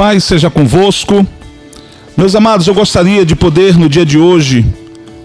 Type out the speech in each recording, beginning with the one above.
Pai seja convosco. Meus amados, eu gostaria de poder no dia de hoje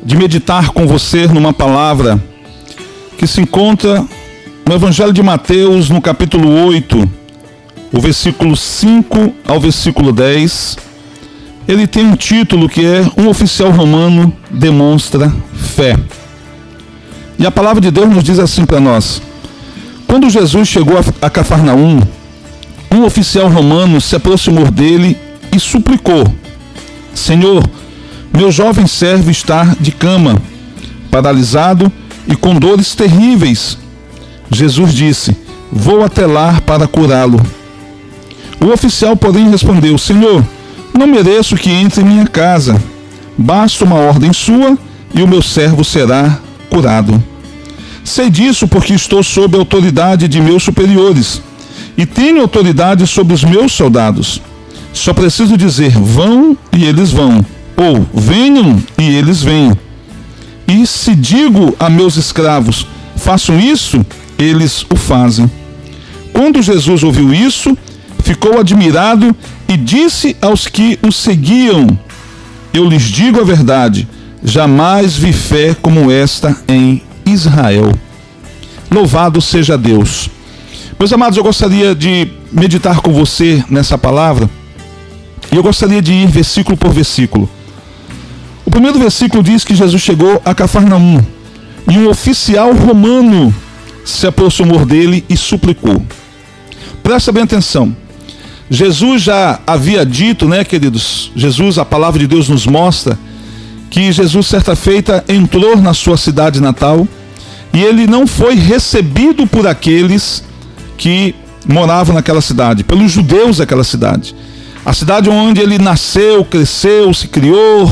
de meditar com você numa palavra que se encontra no Evangelho de Mateus, no capítulo 8, o versículo 5 ao versículo 10. Ele tem um título que é Um oficial romano demonstra fé. E a palavra de Deus nos diz assim para nós: Quando Jesus chegou a Cafarnaum, um oficial romano se aproximou dele e suplicou: Senhor, meu jovem servo está de cama, paralisado e com dores terríveis. Jesus disse: Vou até lá para curá-lo. O oficial, porém, respondeu: Senhor, não mereço que entre em minha casa. Basta uma ordem sua e o meu servo será curado. Sei disso porque estou sob a autoridade de meus superiores e tenho autoridade sobre os meus soldados. Só preciso dizer: vão e eles vão, ou venham e eles vêm. E se digo a meus escravos: façam isso, eles o fazem. Quando Jesus ouviu isso, ficou admirado e disse aos que o seguiam: Eu lhes digo a verdade, jamais vi fé como esta em Israel. Louvado seja Deus. Meus amados, eu gostaria de meditar com você nessa palavra e eu gostaria de ir versículo por versículo. O primeiro versículo diz que Jesus chegou a Cafarnaum e um oficial romano se aproximou dele e suplicou. Presta bem atenção. Jesus já havia dito, né, queridos? Jesus, a palavra de Deus nos mostra que Jesus, certa feita, entrou na sua cidade natal e ele não foi recebido por aqueles que moravam naquela cidade, pelos judeus daquela cidade. A cidade onde ele nasceu, cresceu, se criou,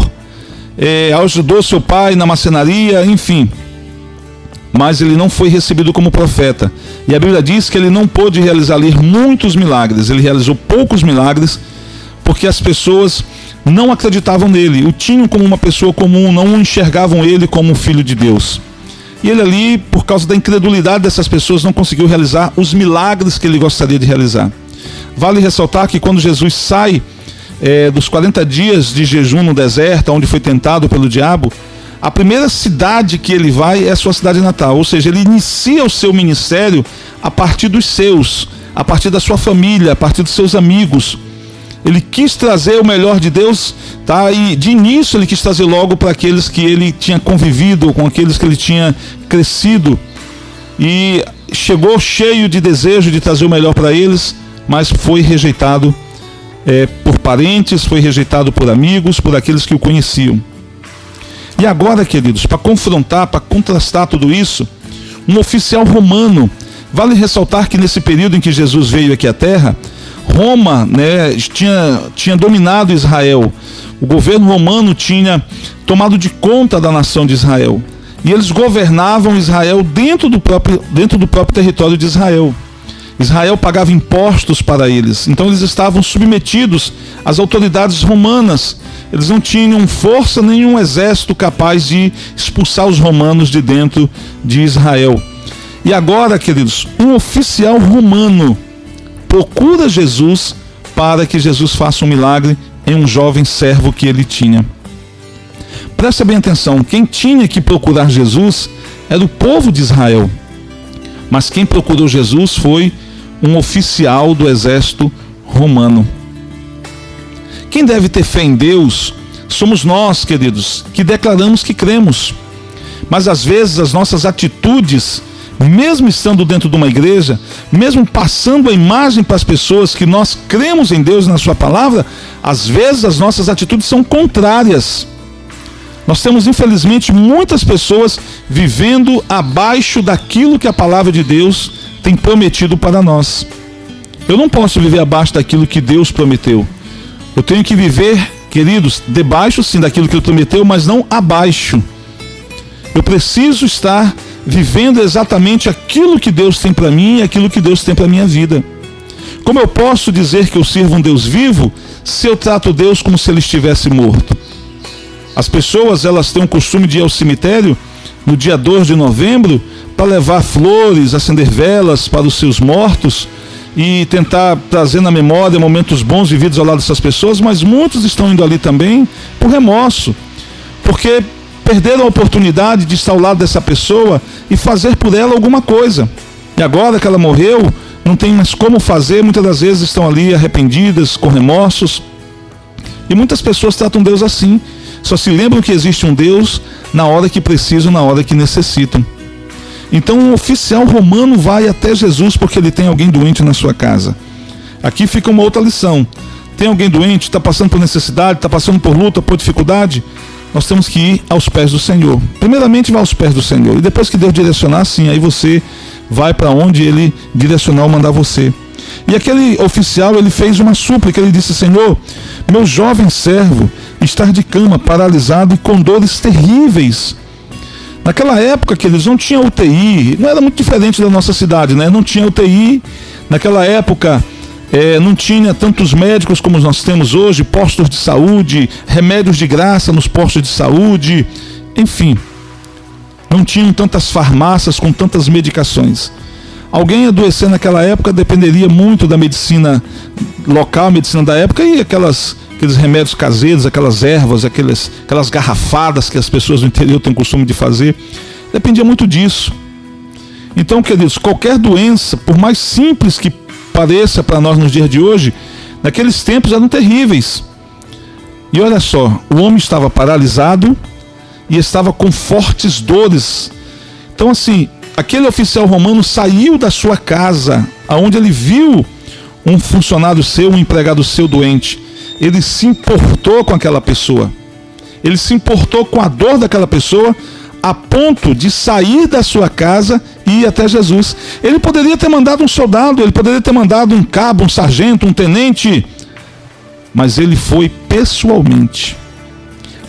é, ajudou seu pai na macenaria, enfim. Mas ele não foi recebido como profeta. E a Bíblia diz que ele não pôde realizar ali muitos milagres. Ele realizou poucos milagres porque as pessoas não acreditavam nele, o tinham como uma pessoa comum, não enxergavam ele como um filho de Deus. E ele ali, por causa da incredulidade dessas pessoas, não conseguiu realizar os milagres que ele gostaria de realizar. Vale ressaltar que quando Jesus sai é, dos 40 dias de jejum no deserto, onde foi tentado pelo diabo, a primeira cidade que ele vai é a sua cidade natal. Ou seja, ele inicia o seu ministério a partir dos seus, a partir da sua família, a partir dos seus amigos. Ele quis trazer o melhor de Deus, tá? E de início ele quis trazer logo para aqueles que ele tinha convivido, com aqueles que ele tinha crescido. E chegou cheio de desejo de trazer o melhor para eles, mas foi rejeitado é, por parentes, foi rejeitado por amigos, por aqueles que o conheciam. E agora, queridos, para confrontar, para contrastar tudo isso, um oficial romano, vale ressaltar que nesse período em que Jesus veio aqui à Terra, Roma né, tinha, tinha dominado Israel. O governo romano tinha tomado de conta da nação de Israel. E eles governavam Israel dentro do próprio, dentro do próprio território de Israel. Israel pagava impostos para eles, então eles estavam submetidos às autoridades romanas. Eles não tinham força nenhum exército capaz de expulsar os romanos de dentro de Israel. E agora, queridos, um oficial romano procura Jesus para que Jesus faça um milagre em um jovem servo que ele tinha. Presta bem atenção: quem tinha que procurar Jesus era o povo de Israel. Mas quem procurou Jesus foi um oficial do exército romano. Quem deve ter fé em Deus somos nós, queridos, que declaramos que cremos. Mas às vezes as nossas atitudes mesmo estando dentro de uma igreja, mesmo passando a imagem para as pessoas que nós cremos em Deus e na Sua palavra, às vezes as nossas atitudes são contrárias. Nós temos, infelizmente, muitas pessoas vivendo abaixo daquilo que a palavra de Deus tem prometido para nós. Eu não posso viver abaixo daquilo que Deus prometeu. Eu tenho que viver, queridos, debaixo sim daquilo que Ele prometeu, mas não abaixo. Eu preciso estar vivendo exatamente aquilo que Deus tem para mim e aquilo que Deus tem para minha vida. Como eu posso dizer que eu sirvo um Deus vivo se eu trato Deus como se ele estivesse morto? As pessoas, elas têm o costume de ir ao cemitério no dia 2 de novembro para levar flores, acender velas para os seus mortos e tentar trazer na memória momentos bons vividos ao lado dessas pessoas, mas muitos estão indo ali também por remorso, porque perderam a oportunidade de estar ao lado dessa pessoa e fazer por ela alguma coisa. E agora que ela morreu, não tem mais como fazer, muitas das vezes estão ali arrependidas, com remorsos. E muitas pessoas tratam Deus assim. Só se lembram que existe um Deus na hora que precisam, na hora que necessitam. Então um oficial romano vai até Jesus porque ele tem alguém doente na sua casa. Aqui fica uma outra lição. Tem alguém doente, está passando por necessidade, está passando por luta, por dificuldade? Nós temos que ir aos pés do Senhor. Primeiramente, vá aos pés do Senhor. E depois que Deus direcionar, sim, aí você vai para onde ele direcionar ou mandar você. E aquele oficial, ele fez uma súplica, ele disse: Senhor, meu jovem servo está de cama, paralisado e com dores terríveis. Naquela época que eles não tinham UTI, não era muito diferente da nossa cidade, né? Não tinha UTI. Naquela época é, não tinha tantos médicos como nós temos hoje, postos de saúde, remédios de graça nos postos de saúde, enfim. Não tinham tantas farmácias com tantas medicações. Alguém adoecer naquela época dependeria muito da medicina local, medicina da época e aquelas, aqueles remédios caseiros, aquelas ervas, aquelas, aquelas garrafadas que as pessoas do interior têm costume de fazer. Dependia muito disso. Então, queridos, qualquer doença, por mais simples que pareça para nós nos dias de hoje, naqueles tempos eram terríveis. E olha só, o homem estava paralisado e estava com fortes dores. Então, assim, aquele oficial romano saiu da sua casa, aonde ele viu um funcionário seu, um empregado seu doente. Ele se importou com aquela pessoa. Ele se importou com a dor daquela pessoa a ponto de sair da sua casa ir até Jesus. Ele poderia ter mandado um soldado, ele poderia ter mandado um cabo, um sargento, um tenente, mas ele foi pessoalmente.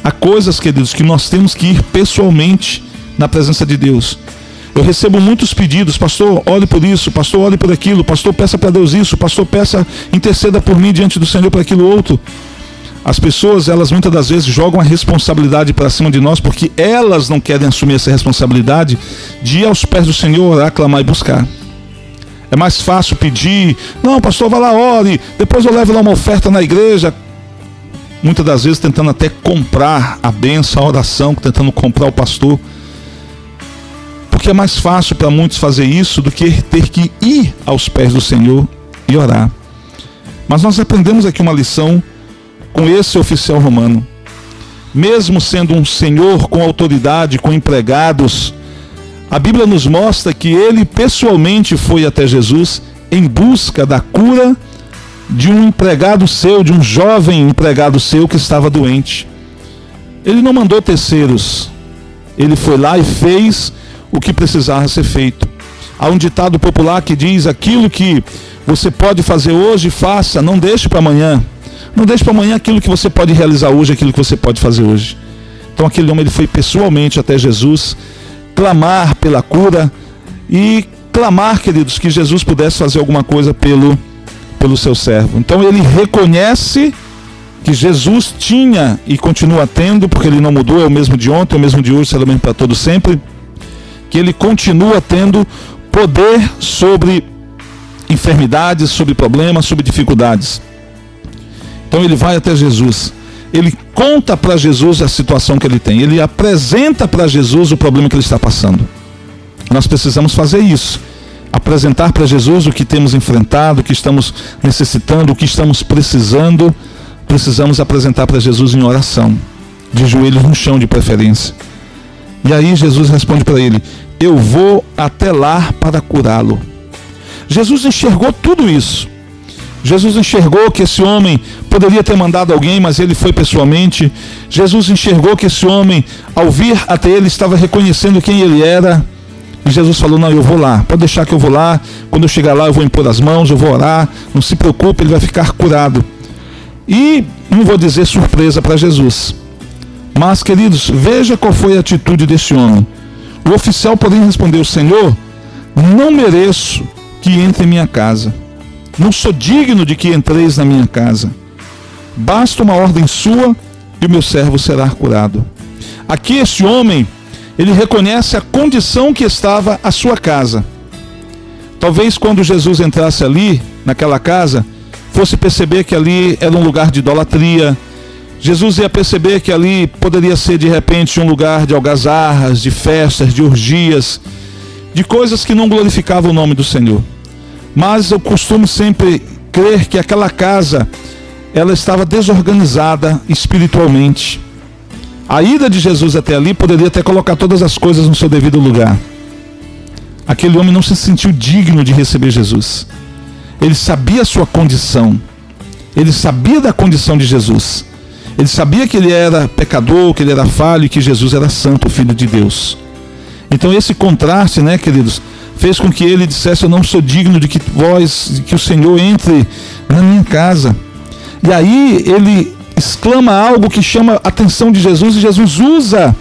Há coisas, queridos, que nós temos que ir pessoalmente na presença de Deus. Eu recebo muitos pedidos, pastor, ore por isso, pastor, ore por aquilo, pastor, peça para Deus isso, pastor, peça, interceda por mim diante do Senhor para aquilo outro. As pessoas, elas muitas das vezes jogam a responsabilidade para cima de nós porque elas não querem assumir essa responsabilidade de ir aos pés do Senhor, orar, clamar e buscar. É mais fácil pedir, não, pastor, vai lá, ore, depois eu levo lá uma oferta na igreja. Muitas das vezes tentando até comprar a benção, a oração, tentando comprar o pastor. Porque é mais fácil para muitos fazer isso do que ter que ir aos pés do Senhor e orar. Mas nós aprendemos aqui uma lição com esse oficial romano. Mesmo sendo um senhor com autoridade, com empregados, a Bíblia nos mostra que ele pessoalmente foi até Jesus em busca da cura de um empregado seu, de um jovem empregado seu que estava doente. Ele não mandou terceiros. Ele foi lá e fez o que precisava ser feito. Há um ditado popular que diz: aquilo que você pode fazer hoje, faça, não deixe para amanhã. Não deixe para amanhã aquilo que você pode realizar hoje, aquilo que você pode fazer hoje. Então aquele homem ele foi pessoalmente até Jesus clamar pela cura e clamar, queridos, que Jesus pudesse fazer alguma coisa pelo pelo seu servo. Então ele reconhece que Jesus tinha e continua tendo, porque ele não mudou, é o mesmo de ontem, é o mesmo de hoje, será o mesmo para todo sempre, que ele continua tendo poder sobre enfermidades, sobre problemas, sobre dificuldades. Então ele vai até Jesus. Ele conta para Jesus a situação que ele tem. Ele apresenta para Jesus o problema que ele está passando. Nós precisamos fazer isso. Apresentar para Jesus o que temos enfrentado, o que estamos necessitando, o que estamos precisando. Precisamos apresentar para Jesus em oração, de joelhos no chão de preferência. E aí Jesus responde para ele: Eu vou até lá para curá-lo. Jesus enxergou tudo isso. Jesus enxergou que esse homem poderia ter mandado alguém, mas ele foi pessoalmente. Jesus enxergou que esse homem, ao vir até ele, estava reconhecendo quem ele era. E Jesus falou: Não, eu vou lá, pode deixar que eu vou lá. Quando eu chegar lá, eu vou impor as mãos, eu vou orar. Não se preocupe, ele vai ficar curado. E não vou dizer surpresa para Jesus. Mas, queridos, veja qual foi a atitude desse homem. O oficial, porém, respondeu: Senhor, não mereço que entre em minha casa. Não sou digno de que entreis na minha casa. Basta uma ordem sua e o meu servo será curado. Aqui este homem, ele reconhece a condição que estava a sua casa. Talvez quando Jesus entrasse ali, naquela casa, fosse perceber que ali era um lugar de idolatria. Jesus ia perceber que ali poderia ser de repente um lugar de algazarras, de festas, de orgias, de coisas que não glorificavam o nome do Senhor. Mas eu costumo sempre crer que aquela casa ela estava desorganizada espiritualmente. A ida de Jesus até ali poderia ter colocado todas as coisas no seu devido lugar. Aquele homem não se sentiu digno de receber Jesus. Ele sabia a sua condição. Ele sabia da condição de Jesus. Ele sabia que ele era pecador, que ele era falho e que Jesus era santo, filho de Deus. Então esse contraste, né, queridos, fez com que ele dissesse: Eu não sou digno de que vós, de que o Senhor entre na minha casa. E aí ele exclama algo que chama a atenção de Jesus e Jesus usa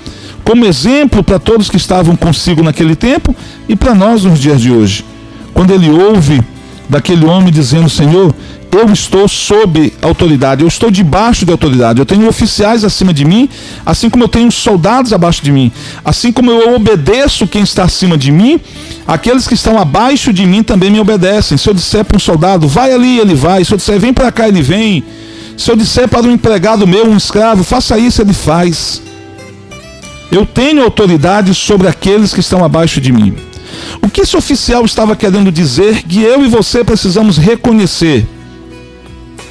como exemplo para todos que estavam consigo naquele tempo e para nós nos dias de hoje. Quando ele ouve daquele homem dizendo: Senhor, eu estou sob autoridade, eu estou debaixo de autoridade, eu tenho oficiais acima de mim, assim como eu tenho soldados abaixo de mim, assim como eu obedeço quem está acima de mim, aqueles que estão abaixo de mim também me obedecem. Se eu disser para um soldado, vai ali, ele vai, se eu disser, vem para cá, ele vem. Se eu disser para um empregado meu, um escravo, faça isso, ele faz. Eu tenho autoridade sobre aqueles que estão abaixo de mim. O que esse oficial estava querendo dizer que eu e você precisamos reconhecer?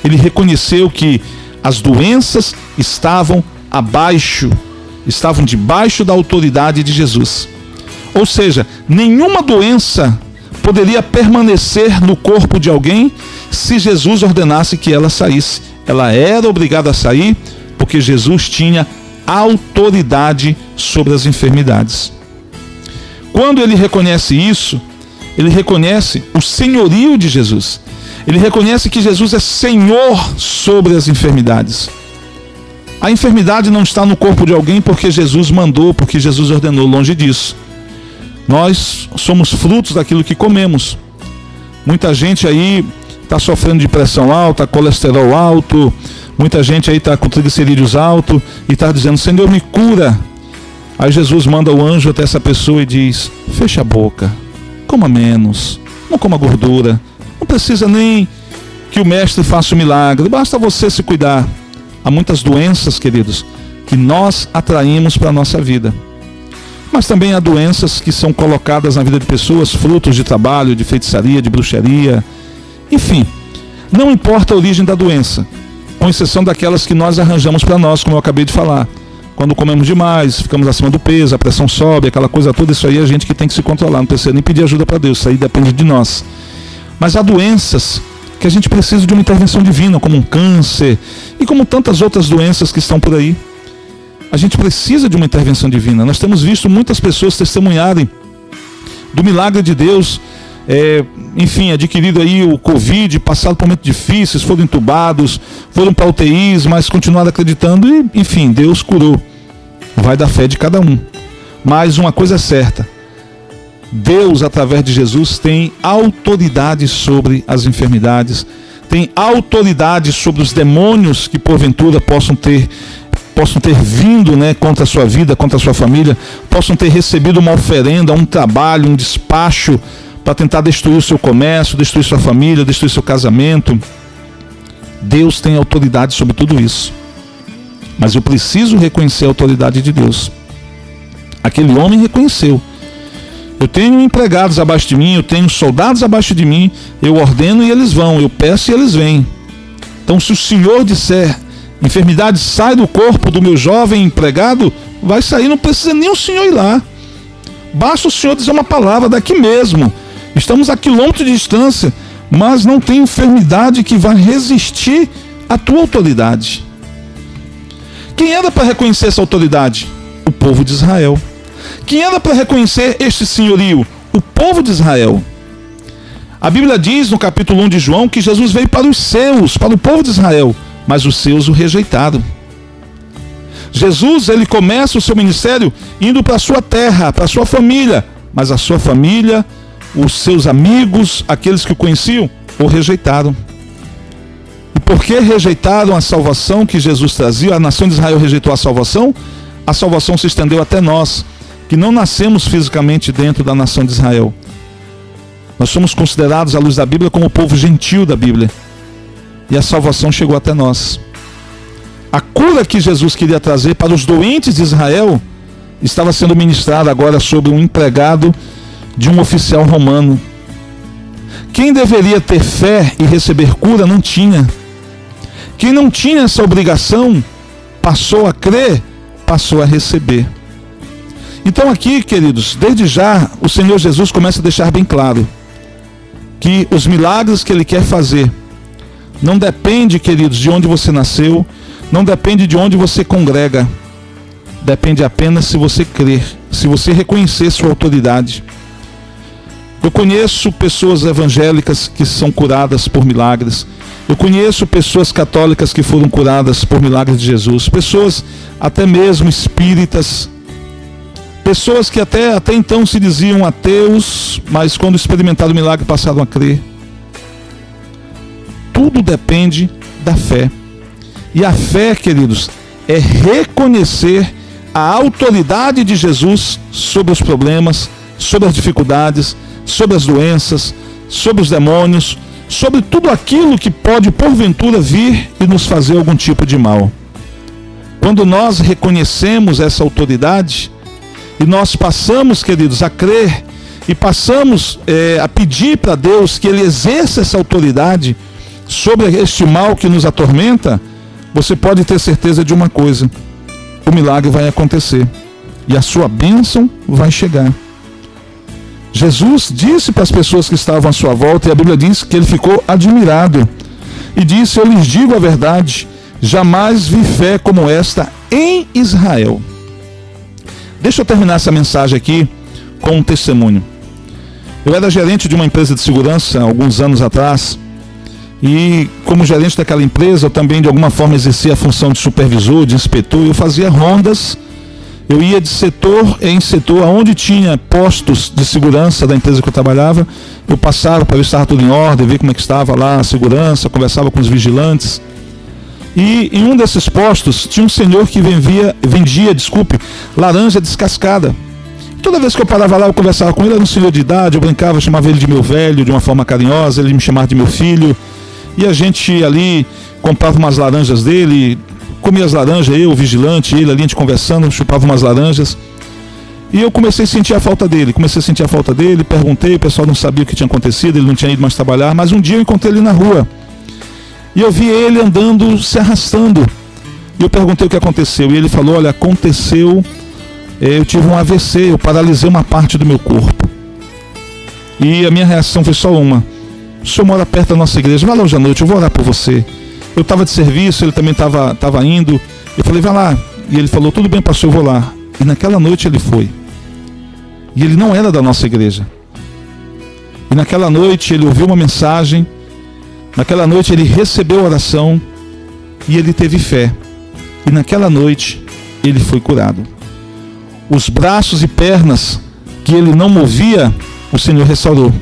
Ele reconheceu que as doenças estavam abaixo, estavam debaixo da autoridade de Jesus. Ou seja, nenhuma doença poderia permanecer no corpo de alguém se Jesus ordenasse que ela saísse. Ela era obrigada a sair porque Jesus tinha autoridade sobre as enfermidades. Quando ele reconhece isso, ele reconhece o senhorio de Jesus. Ele reconhece que Jesus é Senhor sobre as enfermidades. A enfermidade não está no corpo de alguém porque Jesus mandou, porque Jesus ordenou, longe disso. Nós somos frutos daquilo que comemos. Muita gente aí está sofrendo de pressão alta, colesterol alto, muita gente aí está com triglicerídeos alto e está dizendo: Senhor, me cura. Aí Jesus manda o anjo até essa pessoa e diz: Fecha a boca, coma menos, não coma gordura, não precisa nem que o mestre faça o milagre, basta você se cuidar. Há muitas doenças, queridos, que nós atraímos para a nossa vida. Mas também há doenças que são colocadas na vida de pessoas, frutos de trabalho, de feitiçaria, de bruxaria. Enfim, não importa a origem da doença, com exceção daquelas que nós arranjamos para nós, como eu acabei de falar. Quando comemos demais, ficamos acima do peso, a pressão sobe, aquela coisa toda, isso aí é a gente que tem que se controlar, não precisa nem pedir ajuda para Deus, isso aí depende de nós. Mas há doenças que a gente precisa de uma intervenção divina, como um câncer e como tantas outras doenças que estão por aí. A gente precisa de uma intervenção divina. Nós temos visto muitas pessoas testemunharem do milagre de Deus, é, enfim, adquirido aí o Covid, passado por momentos difíceis, foram entubados, foram para UTIs, mas continuaram acreditando e, enfim, Deus curou. Vai da fé de cada um. Mas uma coisa é certa: Deus, através de Jesus, tem autoridade sobre as enfermidades, tem autoridade sobre os demônios que porventura possam ter possam ter vindo né, contra a sua vida, contra a sua família, possam ter recebido uma oferenda, um trabalho, um despacho para tentar destruir o seu comércio, destruir sua família, destruir seu casamento. Deus tem autoridade sobre tudo isso. Mas eu preciso reconhecer a autoridade de Deus. Aquele homem reconheceu. Eu tenho empregados abaixo de mim, eu tenho soldados abaixo de mim, eu ordeno e eles vão, eu peço e eles vêm. Então, se o Senhor disser, enfermidade sai do corpo do meu jovem empregado, vai sair, não precisa nem o Senhor ir lá. Basta o Senhor dizer uma palavra daqui mesmo. Estamos a quilômetros de distância, mas não tem enfermidade que vai resistir à tua autoridade. Quem era para reconhecer essa autoridade? O povo de Israel. Quem era para reconhecer este senhorio? O povo de Israel. A Bíblia diz no capítulo 1 de João que Jesus veio para os seus, para o povo de Israel, mas os seus o rejeitaram. Jesus, ele começa o seu ministério indo para a sua terra, para a sua família, mas a sua família, os seus amigos, aqueles que o conheciam, o rejeitaram. E por que rejeitaram a salvação que Jesus trazia? A nação de Israel rejeitou a salvação? A salvação se estendeu até nós que não nascemos fisicamente dentro da nação de Israel. Nós somos considerados, à luz da Bíblia, como o povo gentil da Bíblia. E a salvação chegou até nós. A cura que Jesus queria trazer para os doentes de Israel estava sendo ministrada agora sobre um empregado de um oficial romano. Quem deveria ter fé e receber cura não tinha. Quem não tinha essa obrigação passou a crer, passou a receber. Então, aqui, queridos, desde já o Senhor Jesus começa a deixar bem claro que os milagres que Ele quer fazer não depende, queridos, de onde você nasceu, não depende de onde você congrega, depende apenas se você crer, se você reconhecer sua autoridade. Eu conheço pessoas evangélicas que são curadas por milagres. Eu conheço pessoas católicas que foram curadas por milagres de Jesus. Pessoas até mesmo espíritas Pessoas que até, até então se diziam ateus, mas quando experimentaram o milagre passaram a crer. Tudo depende da fé. E a fé, queridos, é reconhecer a autoridade de Jesus sobre os problemas, sobre as dificuldades, sobre as doenças, sobre os demônios, sobre tudo aquilo que pode porventura vir e nos fazer algum tipo de mal. Quando nós reconhecemos essa autoridade, e nós passamos, queridos, a crer e passamos é, a pedir para Deus que Ele exerça essa autoridade sobre este mal que nos atormenta, você pode ter certeza de uma coisa: o milagre vai acontecer e a sua bênção vai chegar. Jesus disse para as pessoas que estavam à sua volta, e a Bíblia diz que ele ficou admirado, e disse: Eu lhes digo a verdade, jamais vi fé como esta em Israel. Deixa eu terminar essa mensagem aqui com um testemunho. Eu era gerente de uma empresa de segurança alguns anos atrás. E como gerente daquela empresa, eu também de alguma forma exercia a função de supervisor, de inspetor. Eu fazia rondas. Eu ia de setor em setor, aonde tinha postos de segurança da empresa que eu trabalhava. Eu passava para ver se estava tudo em ordem, ver como é que estava lá a segurança, conversava com os vigilantes. E em um desses postos tinha um senhor que vendia, vendia, desculpe, laranja descascada. Toda vez que eu parava lá, eu conversava com ele, era um senhor de idade, eu brincava, chamava ele de meu velho, de uma forma carinhosa, ele me chamava de meu filho. E a gente ali comprava umas laranjas dele, comia as laranjas, eu, o vigilante, ele ali, a gente conversando, chupava umas laranjas. E eu comecei a sentir a falta dele, comecei a sentir a falta dele, perguntei, o pessoal não sabia o que tinha acontecido, ele não tinha ido mais trabalhar, mas um dia eu encontrei ele na rua. E eu vi ele andando, se arrastando. E eu perguntei o que aconteceu. E ele falou: Olha, aconteceu. Eh, eu tive um AVC, eu paralisei uma parte do meu corpo. E a minha reação foi só uma: O senhor mora perto da nossa igreja, vai lá hoje à noite, eu vou orar por você. Eu estava de serviço, ele também estava tava indo. Eu falei: Vai lá. E ele falou: Tudo bem, pastor, eu vou lá. E naquela noite ele foi. E ele não era da nossa igreja. E naquela noite ele ouviu uma mensagem Naquela noite ele recebeu oração e ele teve fé. E naquela noite ele foi curado. Os braços e pernas que ele não movia, o Senhor restaurou.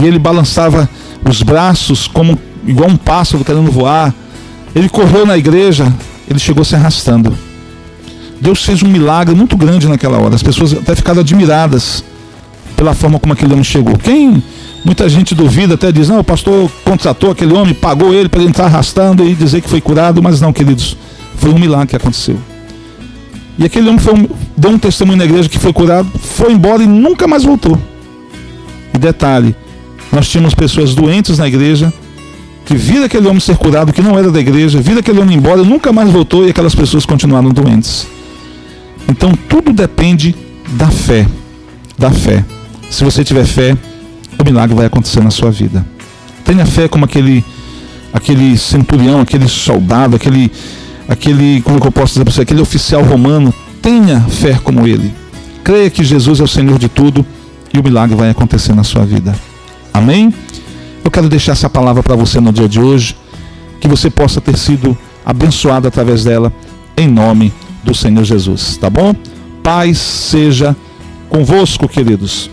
E ele balançava os braços como igual um pássaro querendo voar. Ele correu na igreja, ele chegou se arrastando. Deus fez um milagre muito grande naquela hora. As pessoas até ficaram admiradas pela forma como aquele homem chegou. Quem Muita gente duvida, até diz: não, o pastor contratou aquele homem, pagou ele para ele entrar arrastando e dizer que foi curado, mas não, queridos, foi um milagre que aconteceu. E aquele homem um, deu um testemunho na igreja que foi curado, foi embora e nunca mais voltou. E detalhe: nós tínhamos pessoas doentes na igreja que viram aquele homem ser curado, que não era da igreja, viram aquele homem embora, nunca mais voltou e aquelas pessoas continuaram doentes. Então tudo depende da fé. Da fé. Se você tiver fé, o milagre vai acontecer na sua vida. Tenha fé como aquele aquele centurião, aquele soldado, aquele aquele, como eu posso dizer para você, aquele oficial romano, tenha fé como ele. Creia que Jesus é o Senhor de tudo e o milagre vai acontecer na sua vida. Amém? Eu quero deixar essa palavra para você no dia de hoje, que você possa ter sido abençoado através dela, em nome do Senhor Jesus, tá bom? Paz seja convosco, queridos.